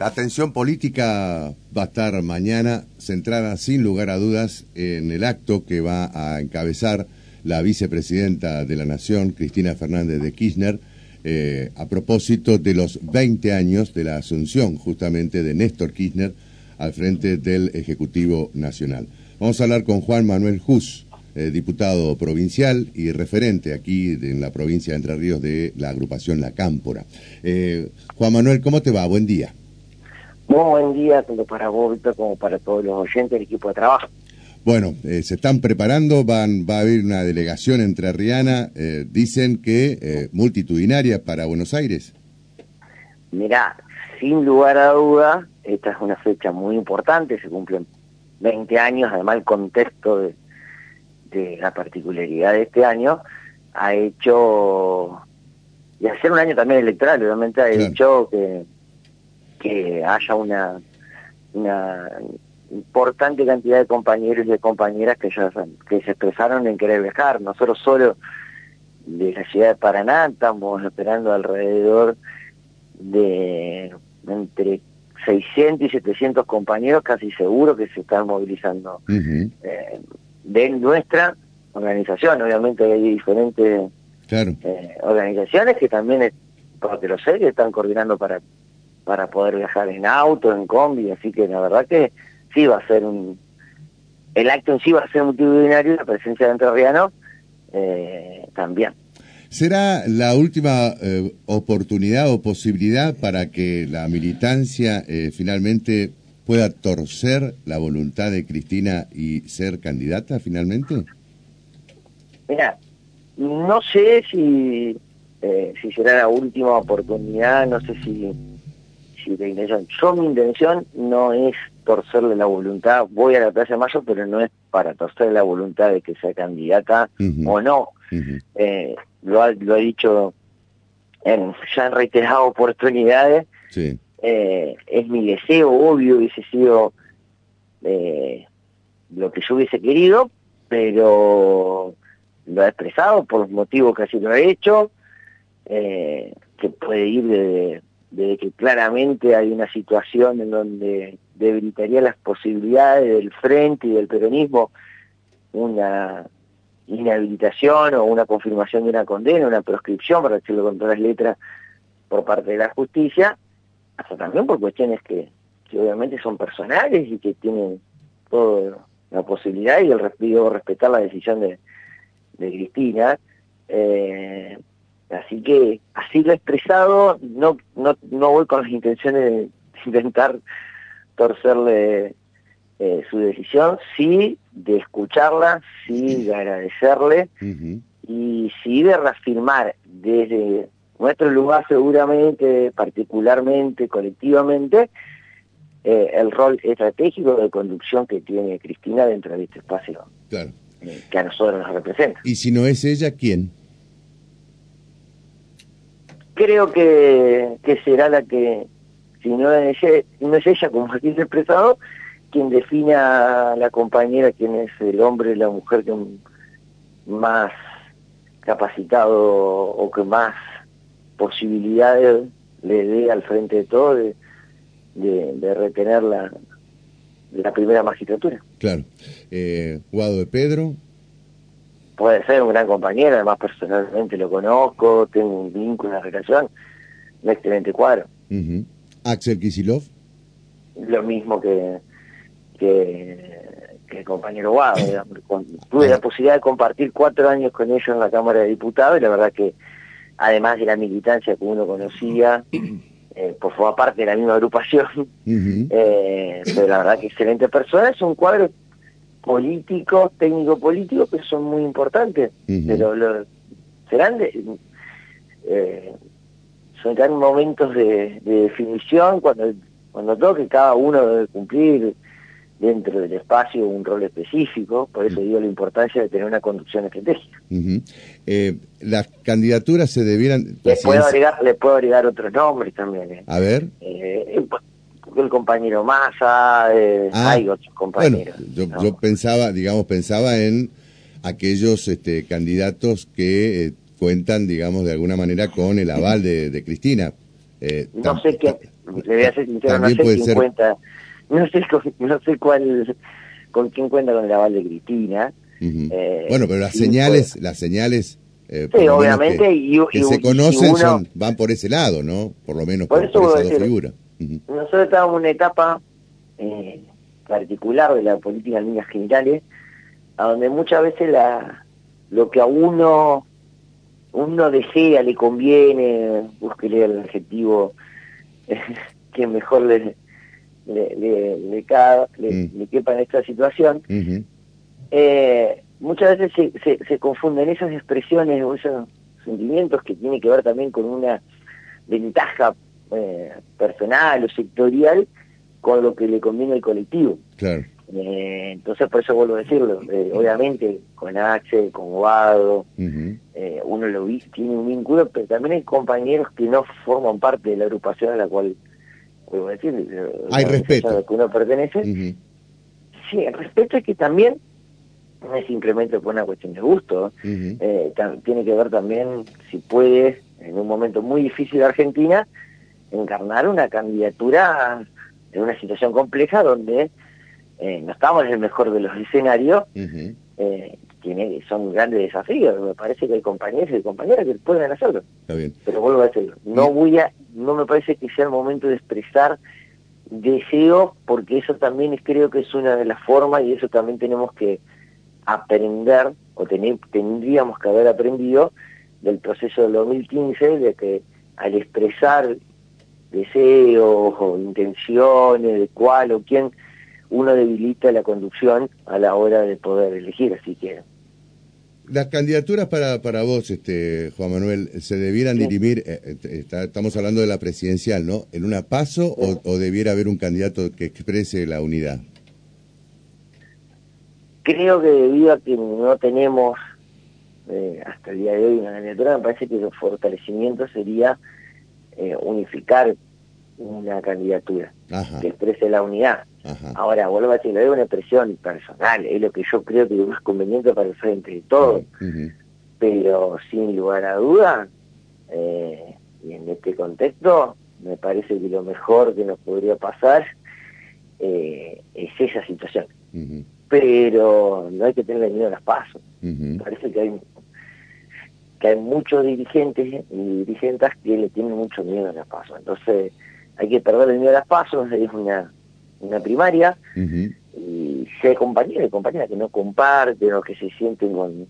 La atención política va a estar mañana centrada sin lugar a dudas en el acto que va a encabezar la vicepresidenta de la Nación, Cristina Fernández de Kirchner, eh, a propósito de los 20 años de la asunción justamente de Néstor Kirchner al frente del Ejecutivo Nacional. Vamos a hablar con Juan Manuel Jus, eh, diputado provincial y referente aquí en la provincia de Entre Ríos de la agrupación La Cámpora. Eh, Juan Manuel, ¿cómo te va? Buen día. Muy buen día, tanto para vos, como para todos los oyentes del equipo de trabajo. Bueno, eh, se están preparando, van, va a haber una delegación entre eh, dicen que eh, multitudinaria para Buenos Aires. Mirá, sin lugar a duda, esta es una fecha muy importante, se cumplen 20 años, además el contexto de, la particularidad de este año ha hecho, y hacer un año también electoral, obviamente ha hecho que que haya una, una importante cantidad de compañeros y de compañeras que ya que se expresaron en querer viajar. Nosotros solo de la ciudad de Paraná estamos esperando alrededor de entre 600 y 700 compañeros, casi seguro que se están movilizando eh, de nuestra organización. Obviamente hay diferentes eh, organizaciones que también, porque lo sé, que están coordinando para para poder viajar en auto, en combi, así que la verdad que sí va a ser un... El acto en sí va a ser multitudinario y la presencia de Entrerriano eh, también. ¿Será la última eh, oportunidad o posibilidad para que la militancia eh, finalmente pueda torcer la voluntad de Cristina y ser candidata finalmente? Mira, no sé si, si será la última oportunidad, no sé si yo mi intención no es torcerle la voluntad, voy a la Plaza de Mayo, pero no es para torcerle la voluntad de que sea candidata o no. Eh, lo, ha, lo dicho en, ya en reiteradas oportunidades. Eh, es mi deseo, obvio, hubiese sido eh, lo que yo hubiese querido, pero lo ha expresado por los motivos que así lo ha hecho, que puede ir de de que claramente hay una situación en donde debilitaría las posibilidades del frente y del peronismo una inhabilitación o una confirmación de una condena, una proscripción, para decirlo con todas las letras, por parte de la justicia, hasta también por cuestiones que, obviamente son personales y que tienen toda la posibilidad y el respetar la decisión de, de Cristina. Eh, Así que, así lo he expresado, no, no, no voy con las intenciones de intentar torcerle eh, su decisión, sí de escucharla, sí de agradecerle y sí de reafirmar desde nuestro lugar seguramente, particularmente, colectivamente, eh, el rol estratégico de conducción que tiene Cristina dentro de este espacio eh, que a nosotros nos representa. ¿Y si no es ella, quién? Creo que, será la que, si no es, ella, como aquí se expresado, quien defina a la compañera, quién es el hombre, la mujer que más capacitado o que más posibilidades le dé al frente de todo de, retener la, la primera magistratura. Claro. Eh, Guado de Pedro, puede ser un gran compañero, además personalmente lo conozco, tengo un vínculo, una relación, un excelente cuadro. Axel Kisilov. Lo mismo que, que, el compañero Guado. tuve la posibilidad de compartir cuatro años con ellos en la Cámara de Diputados y la verdad que además de la militancia que uno conocía, eh, por favor, parte de la misma agrupación, eh, pero la verdad que excelente persona, es un cuadro políticos, técnico-políticos, que son muy importantes, pero lo, serán de, eh, serán momentos de, definición cuando, cuando toque cada uno debe cumplir dentro del espacio un rol específico, por eso digo la importancia de tener una conducción estratégica. Eh, las candidaturas se debieran... Le puedo, agregar, le puedo agregar otros nombres también. Eh. A ver. Eh, el compañero Massa, eh, ah, hay otros compañeros. Bueno, yo, pensaba, digamos, pensaba en aquellos este, candidatos que eh, cuentan, digamos, de alguna manera con el aval de, Cristina. Eh, no sé qué, Le voy a ser sincero, no sé quién cuenta, no sé, no sé cuál, con quién cuenta con el aval de Cristina. Eh, bueno, pero las señales, las señales eh, sí, obviamente, que, y, se conocen son, van por ese lado, ¿no? Por lo menos por, por, Nosotros estábamos en una etapa eh, particular de la política en líneas generales, a donde muchas veces la, lo que a uno uno desea, le conviene, búsquele el adjetivo que mejor le, le, le, le, mm. quepa en esta situación, eh, muchas veces se, se, confunden esas expresiones o esos sentimientos que tienen que ver también con una ventaja eh, personal o sectorial con lo que le conviene al colectivo. Claro. Eh, entonces, por eso vuelvo a decirlo, eh, obviamente con Axel, con Guado, uno lo vi, tiene un vínculo, pero también hay compañeros que no forman parte de la agrupación a la cual, vuelvo a decir, hay respeto. que uno pertenece. Sí, el respeto es que también no es simplemente por una cuestión de gusto, tiene que ver también si puede, en un momento muy difícil de Argentina, encarnar una candidatura en una situación compleja donde eh, no estamos en el mejor de los escenarios, eh, tiene, son grandes desafíos, me parece que hay compañeros y compañeras que pueden hacerlo. Pero vuelvo a decirlo, no voy a, no me parece que sea el momento de expresar deseo, porque eso también creo que es una de las formas y eso también tenemos que aprender, o tendríamos que haber aprendido del proceso del 2015, de que al expresar deseos o intenciones de cuál o quién, uno debilita la conducción a la hora de poder elegir, así que... Las candidaturas para, para vos, este Juan Manuel, ¿se debieran dirimir, eh, eh, estamos hablando de la presidencial, ¿no? ¿En una paso o debiera haber un candidato que exprese la unidad? Creo que debido a que no tenemos eh, hasta el día de hoy una candidatura, me parece que el fortalecimiento sería eh, unificar una candidatura que exprese la unidad. Ahora, vuelvo a decir, es una expresión personal, es lo que yo creo que es más conveniente para el frente de todos, pero sin lugar a duda, eh, y en este contexto, me parece que lo mejor que nos podría pasar es esa situación. Pero no hay que tener miedo a las pasos. Parece que hay que hay muchos dirigentes y dirigentes que le tienen mucho miedo a las pasos. Entonces hay que perder el miedo a las pasos, es una, una primaria, y si hay compañeros y compañeras que no comparten o que se sienten con...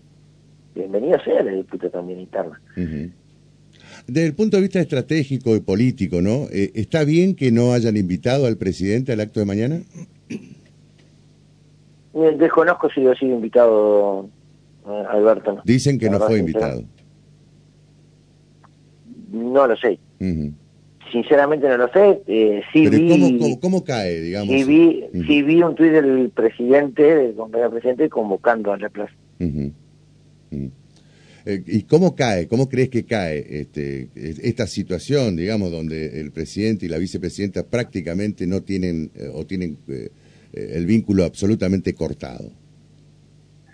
Bienvenido sea la disputa también interna. Desde el punto de vista estratégico y político, ¿no? Eh, ¿Está bien que no hayan invitado al presidente al acto de mañana? Eh, desconozco si ha sido invitado eh, Alberto. Dicen que no fue invitado. No lo sé. Sinceramente no lo sé. Eh, sí vi, cómo, cae, digamos? Sí vi, vi un tuit del presidente, del compañero presidente, convocando al reemplazo. ¿Y cómo cae? ¿Cómo crees que cae este, esta situación, digamos, donde el presidente y la vicepresidenta prácticamente no tienen o tienen eh, el vínculo absolutamente cortado.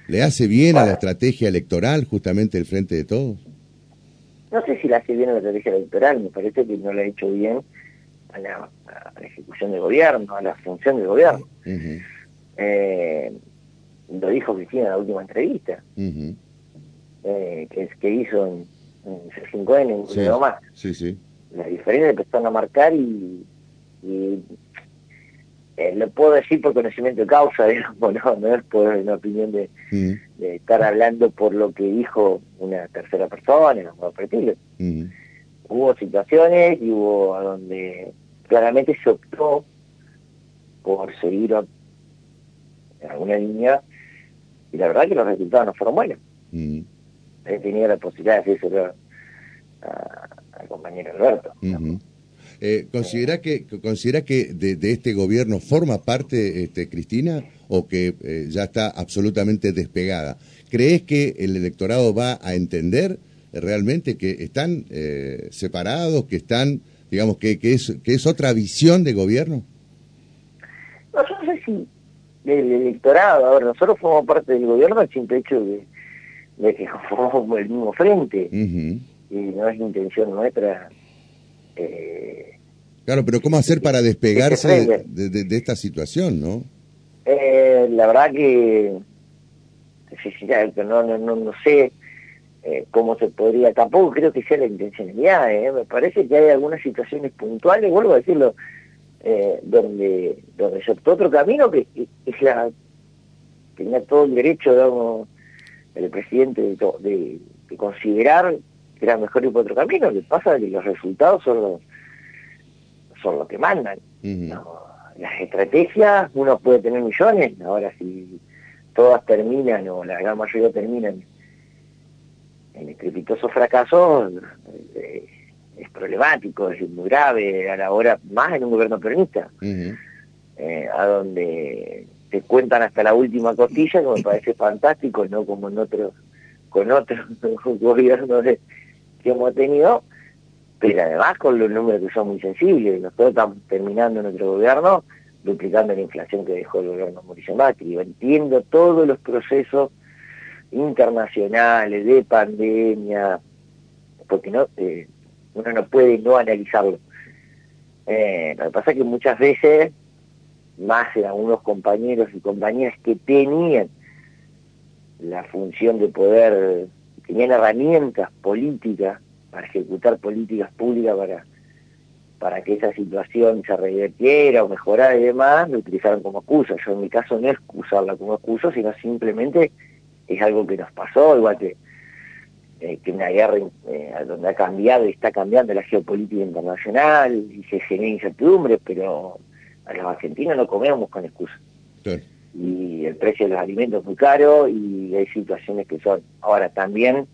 ¿Le hace bien a la estrategia electoral justamente el Frente de Todos? No sé si le hace bien a la estrategia electoral, me parece que no le ha hecho bien a la, ejecución del gobierno, a la función del gobierno. Eh, lo dijo Cristina en la última entrevista, eh, que, que hizo en, en C5N, en sí, más. Sí, sí. La diferencia empezaron a marcar y eh, lo puedo decir por conocimiento de causa, digamos, no, no es por una opinión de, mm. de, estar hablando por lo que dijo una tercera persona, o mm. Hubo situaciones y hubo a donde claramente se optó por seguir en alguna línea y la verdad que los resultados no fueron buenos. Mm. He tenido la posibilidad de decirlo al compañero Alberto. Eh, ¿Considera que, considera que de, este gobierno forma parte este, Cristina o que eh, ya está absolutamente despegada? ¿Crees que el electorado va a entender realmente que están eh, separados, que están, digamos, que, que, es, que es otra visión de gobierno? No, yo no sé si el electorado, a ver, nosotros formamos parte del gobierno el simple hecho de, de que formamos el mismo frente y no es intención nuestra eh, Claro, pero ¿cómo hacer para despegarse de, esta situación, no? Eh, la verdad que, no, no, no, no sé eh, cómo se podría, tampoco creo que sea la intencionalidad, ¿eh? me parece que hay algunas situaciones puntuales, vuelvo a decirlo, eh, donde, donde se optó otro camino que, es la, tenía todo el derecho, digamos, el presidente de, de, considerar que era mejor ir por otro camino, lo que pasa es que los resultados son los, son los que mandan. Las estrategias, uno puede tener millones, ahora si todas terminan o la gran mayoría terminan en estrepitosos fracasos, eh, es problemático, es muy grave a la hora, más en un gobierno peronista, eh, a donde te cuentan hasta la última costilla, que me parece fantástico, no como en otros, con otros gobiernos que hemos tenido, pero además con los números que son muy sensibles. Nosotros estamos terminando nuestro gobierno duplicando la inflación que dejó el gobierno Mauricio Macri. entiendo todos los procesos internacionales de pandemia, porque no eh, uno no puede no analizarlo. Eh, lo que pasa es que muchas veces, más en algunos compañeros y compañeras que tenían la función de poder, tenían herramientas políticas para ejecutar políticas públicas para, para que esa situación se revirtiera o mejorara y demás, lo utilizaron como excusa. Yo en mi caso no es usarla como excusa, sino simplemente es algo que nos pasó, igual que eh, que una guerra eh, donde ha cambiado y está cambiando la geopolítica internacional y se genera incertidumbre, pero a los argentinos no comemos con excusa. Y el precio de los alimentos es muy caro y hay situaciones que son. Ahora también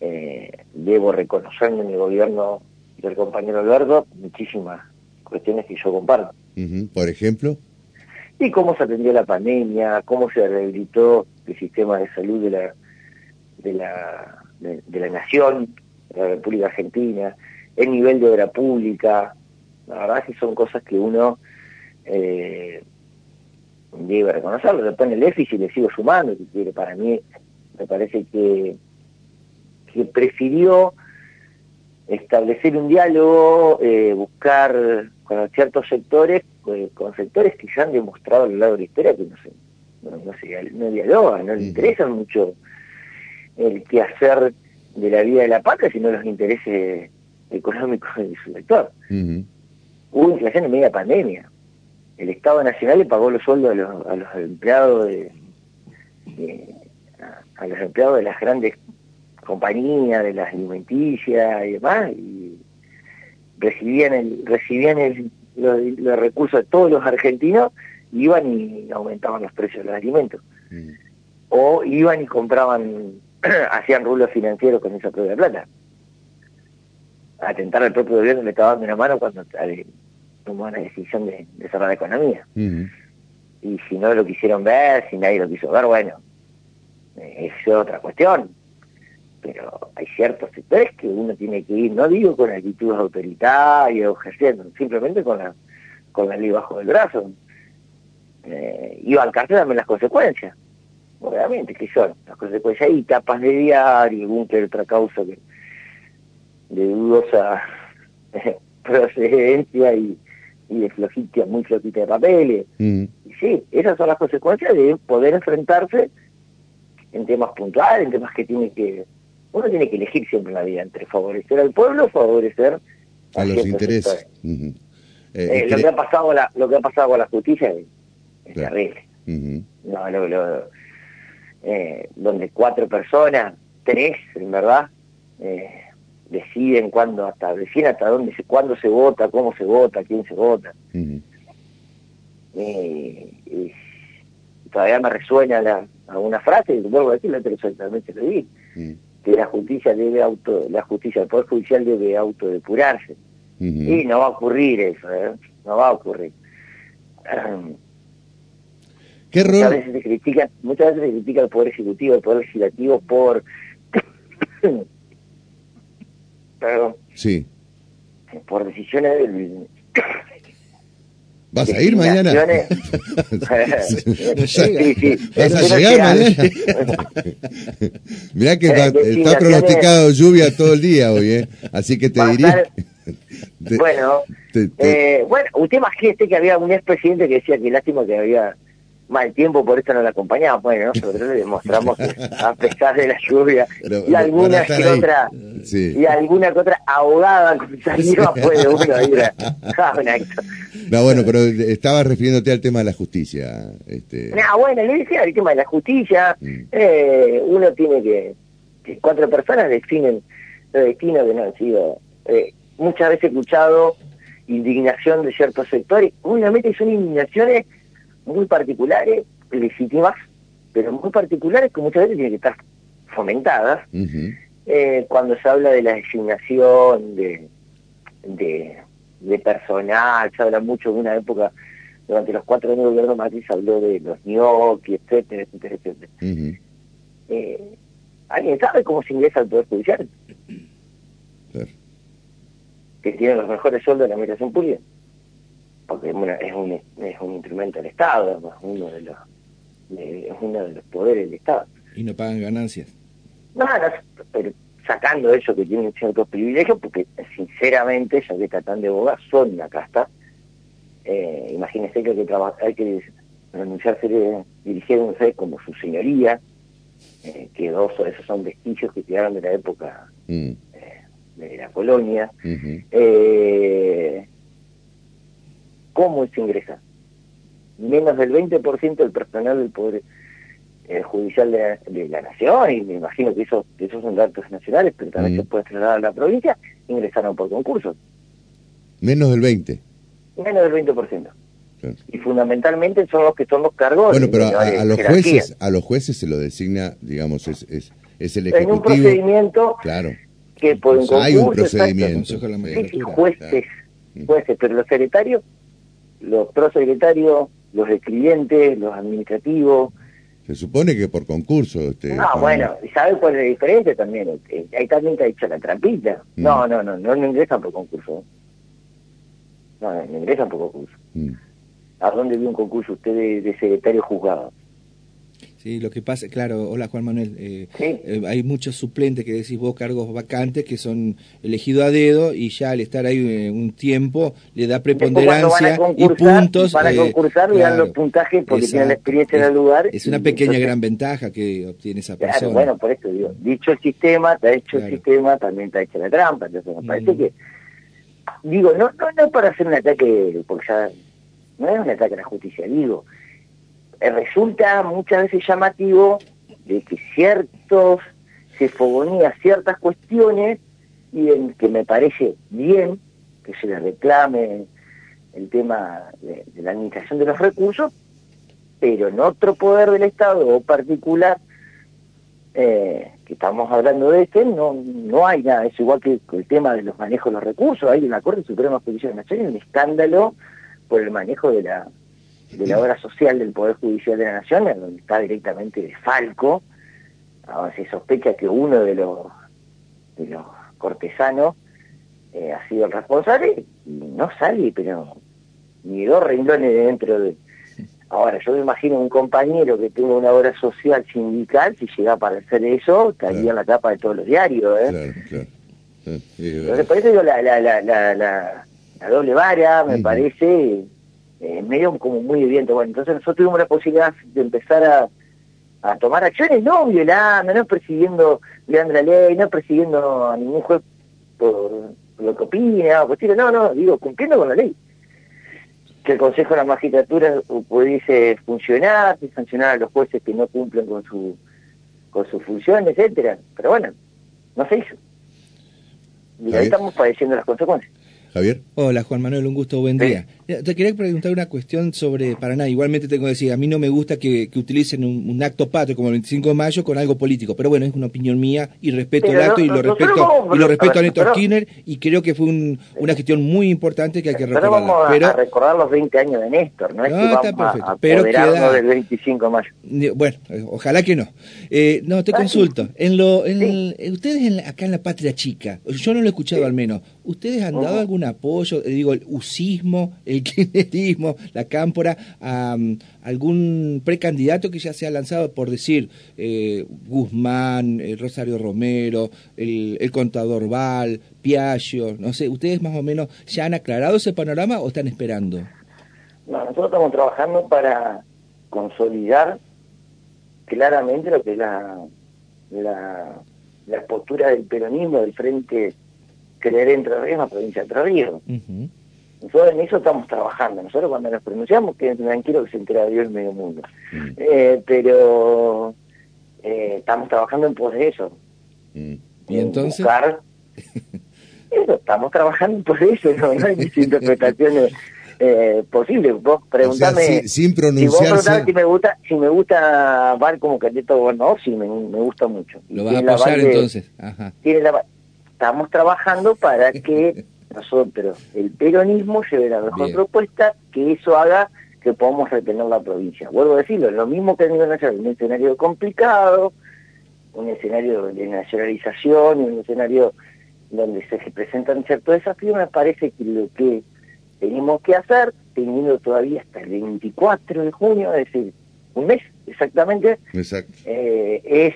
eh, debo reconocer en el gobierno del compañero Alberto muchísimas cuestiones que yo comparto. Por ejemplo. Y cómo se atendió la pandemia, cómo se rehabilitó el sistema de salud de la de la, de, la nación, de la República Argentina, el nivel de obra pública, la verdad es que son cosas que uno eh, debe reconocerlo. Después en el déficit le sigo sumando, si quiere, para mí me parece que, que prefirió establecer un diálogo, eh, buscar con ciertos sectores, eh, con sectores que ya han demostrado a lo largo de la historia que no se, no, no, se, no dialogan, no le interesan mucho el quehacer de la vida de la patria, sino los intereses económicos de su sector. Hubo inflación en media pandemia. El Estado Nacional le pagó los sueldos a los, a los empleados de, a, los empleados de las grandes compañías, de las alimenticias y demás, y recibían el, recibían el, los, recursos de todos los argentinos, iban y aumentaban los precios de los alimentos. O iban y compraban hacían rulos financieros con esa propia plata. Atentar al propio gobierno le estaba dando una mano cuando tomó la decisión de, cerrar la economía. Y si no lo quisieron ver, si nadie lo quiso ver, bueno, eh, es otra cuestión. Pero hay ciertos sectores que uno tiene que ir, no digo con actitudes autoritarias o ejerciendo, simplemente con la, con la ley bajo el brazo. Eh, iba al cárcel dame las consecuencias obviamente, que son las consecuencias hay tapas de diario, algún que otra causa que, de dudosa procedencia y, y de flojita, muy flojita de papeles. Mm. Y sí, esas son las consecuencias de poder enfrentarse en temas puntuales, en temas que tiene que, uno tiene que elegir siempre en la vida entre favorecer al pueblo o favorecer a, los intereses. Eh, eh, lo que ha pasado la, lo que ha pasado con la justicia es, terrible. no, lo, lo, eh, donde cuatro personas, tres en verdad, eh, deciden cuándo, hasta, deciden hasta dónde, cuándo se vota, cómo se vota, quién se vota. Eh, todavía me resuena la, alguna frase, y vuelvo a decirlo, pero exactamente lo di, que la justicia debe auto, la justicia, el Poder Judicial debe autodepurarse. Y no va a ocurrir eso, no va a ocurrir. muchas veces se critica, muchas veces se critica el poder ejecutivo, el poder legislativo por Sí. Por decisiones del ¿Vas a ir mañana? sí, sí. ¿Vas a llegar mañana? Mirá que está, pronosticado lluvia todo el día hoy, ¿eh? Así que te diría... bueno, Eh, bueno, usted imagínese que había un expresidente que decía que lástima que había mal tiempo, por eso no la acompañamos. Bueno, nosotros le demostramos que a pesar de la lluvia y alguna que otra y alguna que otra ahogada salió puede uno ir a, No, bueno, pero estaba refiriéndote al tema de la justicia. Este... No, bueno, le decía el tema de la justicia. Mm. Eh, uno tiene que, cuatro personas definen los destinos que no han sido. Eh, muchas veces he escuchado indignación de ciertos sectores. Obviamente son indignaciones muy particulares, legítimas, pero muy particulares que muchas veces tienen que estar fomentadas. Eh, cuando se habla de la designación de, de, personal, se habla mucho de una época, durante los cuatro años de gobierno Macri se habló de los gnocchi, etcétera, etcétera, etcétera. Eh, ¿Alguien sabe cómo se ingresa al Poder Judicial? Que tiene los mejores sueldos de la administración pública porque es, un, es un instrumento del Estado, es uno de los es uno de los poderes del Estado. ¿Y no pagan ganancias? No, pero sacando eso que tienen ciertos privilegios, porque sinceramente, ya que tratan de boga, son una casta. Eh, imagínense que hay que, hay que renunciarse, dirigiéndose como su señoría, eh, que dos esos son vestigios que quedaron de la época mm. eh, de la colonia. eh, cómo se ingresa. Menos del 20% del personal del Poder eh, Judicial de la, Nación, y me imagino que esos, esos son datos nacionales, pero también se puede trasladar a la provincia, ingresaron por concurso. Menos del 20%. Menos del 20%. Y fundamentalmente son los que son los cargos. Bueno, pero a, los jueces, a los jueces se lo designa, digamos, es, es, es el ejecutivo. En un procedimiento claro. que por un Hay un procedimiento. Sí, jueces, jueces, pero los secretarios los prosecretarios, los escribientes, los administrativos. Se supone que por concurso. Este, no, bueno, ¿y sabes cuál es la diferencia también? Ahí también te ha dicho la trampita. Mm. No, no, no, no, ingresan por concurso. No, no ingresan por concurso. Mm. ¿A dónde vio un concurso usted de, de secretario juzgado? Sí, lo que pasa, claro, hola Juan Manuel, eh, eh, hay muchos suplentes que decís vos, cargos vacantes, que son elegidos a dedo y ya al estar ahí eh, un tiempo le da preponderancia y puntos. Para concursar y dan los puntajes porque tienen la experiencia en el lugar. Es una pequeña gran ventaja que obtiene esa persona. Claro, bueno, por eso digo, dicho el sistema, te ha hecho el sistema, también te ha hecho la trampa, entonces me parece mm. que, digo, no, no, no para hacer un ataque, porque ya no es un ataque a la justicia, digo, resulta muchas veces llamativo de que ciertos se fogonía ciertas cuestiones y en que me parece bien que se le reclame el tema de, la administración de los recursos, pero en otro poder del Estado o particular, eh, que estamos hablando de este, no, no hay nada, es igual que el tema de los manejos de los recursos, hay en la Corte Suprema de Justicia Nacional un escándalo por el manejo de la de la obra social del Poder Judicial de la Nación, en donde está directamente de Falco, se sospecha que uno de los, de los cortesanos eh, ha sido el responsable y no sale, pero ni dos renglones de dentro de... Ahora, yo me imagino un compañero que tenga una obra social sindical, si llega a aparecer eso, caería en la tapa de todos los diarios. ¿eh? Claro, Entonces, por eso digo, la, la, la, la, la doble vara, me parece eh, medio como muy evidente. Bueno, entonces nosotros tuvimos la posibilidad de empezar a, a tomar acciones, no violando, no persiguiendo, violando la ley, no persiguiendo a ningún juez por, lo que opina, o no, no, digo, cumpliendo con la ley. Que el Consejo de la Magistratura pudiese funcionar, sancionar a los jueces que no cumplen con su con su función, etcétera. Pero bueno, no se hizo. Y ahí estamos padeciendo las consecuencias. Javier. Hola Juan Manuel, un gusto, buen día. Te quería preguntar una cuestión sobre Paraná. Igualmente tengo que decir, a mí no me gusta que, utilicen un, acto patrio como el 25 de mayo con algo político, pero bueno, es una opinión mía y respeto el acto y lo respeto y lo respeto a Néstor Skinner y creo que fue una gestión muy importante que hay que recordar. Pero vamos a, recordar los 20 años de Néstor, no es que vamos perfecto, a, pero queda, del 25 de mayo. Bueno, ojalá que no. Eh, no, te consulto. En lo, en ustedes acá en la Patria Chica, yo no lo he escuchado al menos, ¿ustedes han dado alguna apoyo, eh, digo, el usismo, el kirchnerismo, la cámpora, a mm, algún precandidato que ya se ha lanzado, por decir, eh, Guzmán, Rosario Romero, el, el contador Val, Piaggio, no sé, ¿ustedes más o menos ya han aclarado ese panorama o están esperando? No, nosotros estamos trabajando para consolidar claramente lo que es la, la, postura del peronismo del Frente Creer Entre Ríos, la provincia de Entre Ríos. Nosotros en eso estamos trabajando. Nosotros cuando nos pronunciamos, que tranquilo que se entera Dios el medio mundo. Mm. Eh, pero eh, estamos trabajando en pos de eso. Mm. ¿Y entonces? Buscar, eso, estamos trabajando en pos de eso, no, no hay interpretaciones eh, posible. Vos preguntame. sin pronunciarse. Si, me gusta, si me gusta Val como a gobernador, sí, me, gusta mucho. ¿Lo vas a apoyar entonces? Ajá. Estamos trabajando para que nosotros, el peronismo, lleve la mejor propuesta, que eso haga que podamos retener la provincia. Vuelvo a decirlo, lo mismo que a hacer un escenario complicado, un escenario de nacionalización, un escenario donde se presentan ciertos desafíos, me parece que lo que tenemos que hacer, teniendo todavía hasta el 24 de junio, es decir, un mes exactamente, eh, es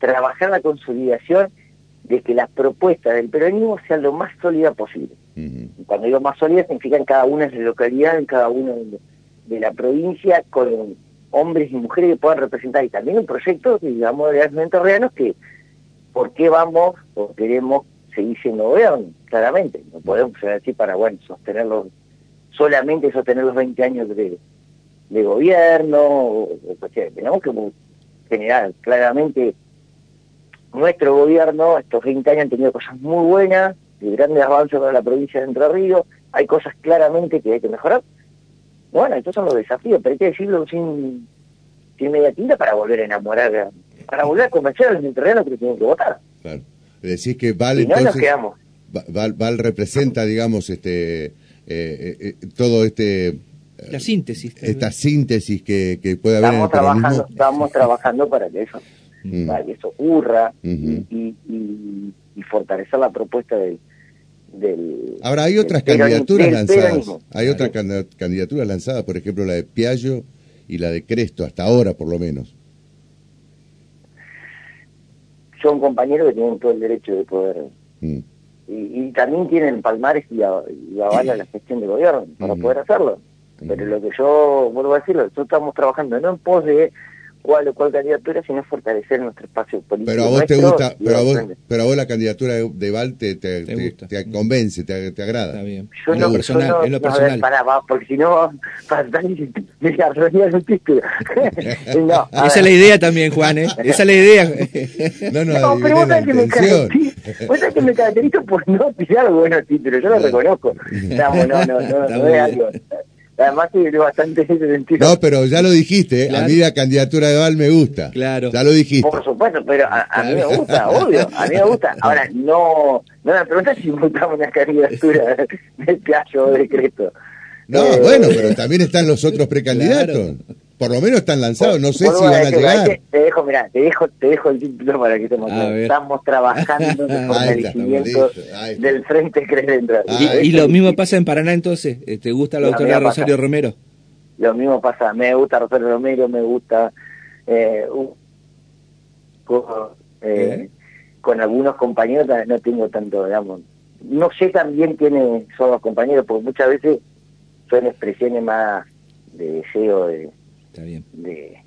trabajar la consolidación de que las propuestas del peronismo sean lo más sólida posible. Cuando digo más sólida significa en cada una de las localidades, en cada una de, la provincia, con hombres y mujeres que puedan representar, y también un proyecto, digamos, de los terrenos que, ¿por qué vamos o queremos seguir siendo gobierno? Claramente, no podemos decir para, bueno, sostenerlo solamente sostener los 20 años de, gobierno, tenemos que generar claramente nuestro gobierno, estos 20 años han tenido cosas muy buenas, de grandes avances para la provincia de Entre Ríos, hay cosas claramente que hay que mejorar. Bueno, estos son los desafíos, pero hay que decirlo sin, sin media tinta para volver a enamorar, para volver a convencer a los entrerrianos que tienen que votar. Claro. Decís que Val, no nos quedamos. Val representa, digamos, este eh, eh, todo este la síntesis esta síntesis que, que puede haber estamos trabajando estamos trabajando para que eso mm. para que eso ocurra y, y, fortalecer la propuesta del, del ahora hay otras candidaturas lanzadas. hay otras candidaturas lanzadas por ejemplo la de Piaggio y la de Cresto hasta ahora por lo menos. Son compañeros que tienen todo el derecho de poder. Mm. Y, también tienen palmares y, y avala la gestión de gobierno para poder hacerlo. Pero lo que yo vuelvo a decirlo, nosotros estamos trabajando no en pos de cuál o cuál candidatura, sino fortalecer nuestro espacio político. Pero a vos te gusta, pero a vos, pero a vos la candidatura de, Val te, te, te, convence, te, te agrada. Está bien. Yo en lo personal, no, en lo personal. para, va, porque si no, para me arruinar un título. no, Esa es la idea también, Juan, ¿eh? Esa es la idea. no, no, no pero vos sabés, que me vos sabés que me caracterizo por no tirar buenos títulos, yo lo reconozco. No, no, no, no, no es algo Además que bastante ese sentido. No, pero ya lo dijiste, ¿eh? a mí la candidatura de Val me gusta. Claro. Ya lo dijiste. Por supuesto, pero a, mí me gusta, obvio, a mí me gusta. Ahora, no, no me preguntas si votamos una candidatura de Piaggio o decreto. No, eh, bueno, pero también están los otros precandidatos por lo menos están lanzados, no sé si van a llegar. Te dejo, mira, te dejo, te dejo el título para que estemos Estamos trabajando en el fortalecimiento del Frente Crescente. ¿Y, lo mismo pasa en Paraná entonces? Eh, ¿Te gusta la doctora Rosario Romero? Lo mismo pasa, me gusta Rosario Romero, me gusta eh, eh, con algunos compañeros no tengo tanto, digamos, no sé también quiénes son los compañeros, porque muchas veces son expresiones más de deseo de de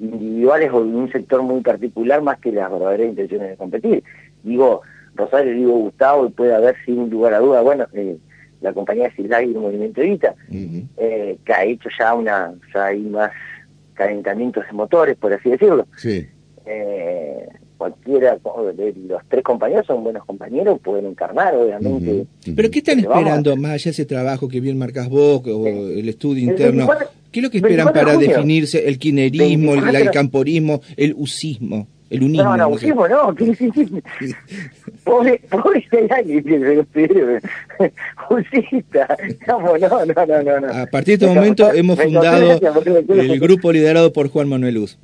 individuales o de un sector muy particular más que las verdaderas intenciones de competir. Digo, Rosario, digo Gustavo, y puede haber sin lugar a duda, bueno, eh, la compañía Silay y el Movimiento Evita, eh, que ha hecho ya una, ya hay más calentamientos de motores, por así decirlo. Sí. Eh, cualquiera de los tres compañeros son buenos compañeros, pueden encarnar, obviamente. ¿Pero qué están esperando, más allá de ese trabajo que bien marcas vos, o el estudio interno? ¿Qué es lo que esperan para definirse el quinerismo, el, camporismo, el usismo? El unismo. No, no, usismo no. pobre, pobre Usista. No, no, no, no, no. A partir de este momento hemos fundado el grupo liderado por Juan Manuel Luz.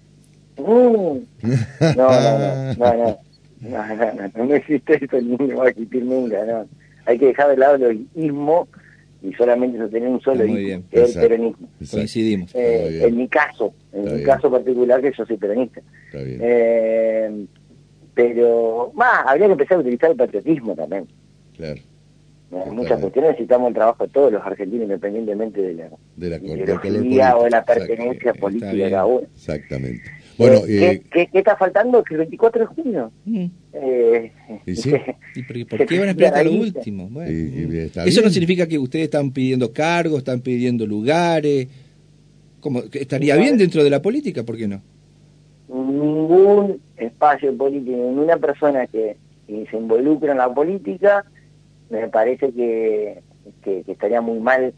no, no, no, no, no, existe eso ni no va a existir nunca, no. Hay que dejar de lado el ismo y solamente sostener un solo ismo, que es el peronismo. Coincidimos. Eh, en mi caso, en mi caso particular que yo soy peronista. Eh, pero, más, habría que empezar a utilizar el patriotismo también. Claro. Eh, en muchas cuestiones necesitamos el trabajo de todos los argentinos, independientemente de la, de la ideología o de la pertenencia política de cada uno. Exactamente. Bueno, Eh, ¿qué, eh, qué- qué está faltando? Que el 24 de junio. Mm. Eh, ¿Y sí? ¿Y por, qué van a esperar hasta lo último? Bueno, Y- y está Eso no significa que ustedes están pidiendo cargos, están pidiendo lugares. Como estaría bien dentro de la política, ¿por qué no? ningún espacio político, ninguna persona que, que se involucra en la política, me parece que, que, que estaría muy mal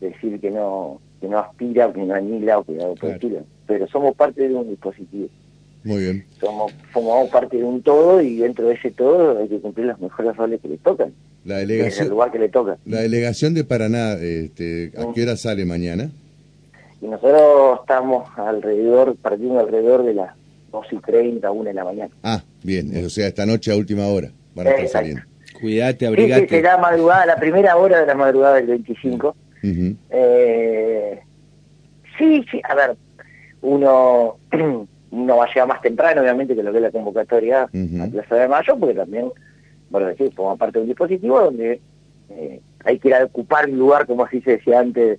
decir que no que no aspira, que no anhela o que no Claro. Pero somos parte de un dispositivo, muy bien. somos formamos parte de un todo y dentro de ese todo hay que cumplir los mejores roles que le tocan, La desde el delegación, lugar que le toca. la delegación de Paraná, este, ¿a qué hora sale mañana? Y nosotros estamos alrededor, partiendo alrededor de las 2 y 30, 1 de la mañana. Ah, bien, o sea, esta noche a última hora van a estar Exacto. saliendo. Cuídate, Sí, sí, abrigate. será madrugada, la primera hora de la madrugada del 25. Ujú. Eh, sí, sí, a ver, uno, uno va a llegar más temprano, obviamente, que lo que es la convocatoria Ujú. a Plaza de Mayo, porque también, bueno, decir, forma parte de un dispositivo donde eh, hay que ir a ocupar un lugar, como así se decía antes,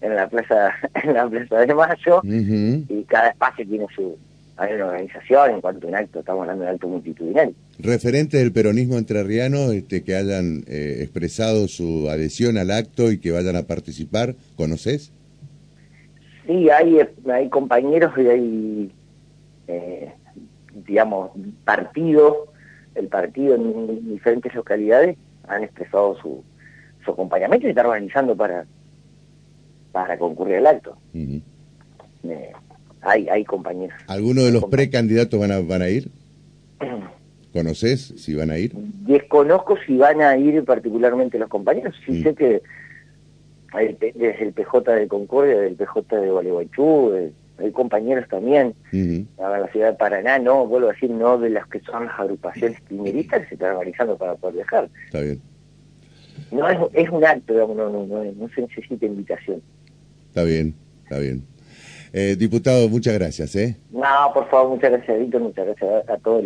en la plaza, en la plaza de Mayo, y cada espacio tiene su hay una organización en cuanto a un acto, estamos hablando de un acto multitudinario. Referentes del peronismo entrerriano este, que hayan eh, expresado su adhesión al acto y que vayan a participar, ¿conoces? Sí, hay, hay compañeros y hay, eh, digamos, partidos, el partido en diferentes localidades han expresado su, su acompañamiento y se está organizando para, para concurrir al acto. Eh, hay, hay compañeros. ¿Alguno de los precandidatos van a, van a ir? ¿Conoces si van a ir? Desconozco si van a ir particularmente los compañeros, sí Mm. sé que hay desde el PJ de Concordia, del PJ de Gualeguaychú, eh, hay compañeros también Ujú. a la ciudad de Paraná, no, vuelvo a decir, no de las que son las agrupaciones primeristas que se están organizando para poder viajar. Está bien, No es, es un acto, digamos, no, no, no, no se necesita invitación. está bien, está bien. Eh, diputado, muchas gracias. ¿eh? No, por favor, muchas gracias, Víctor, muchas gracias a, a todos.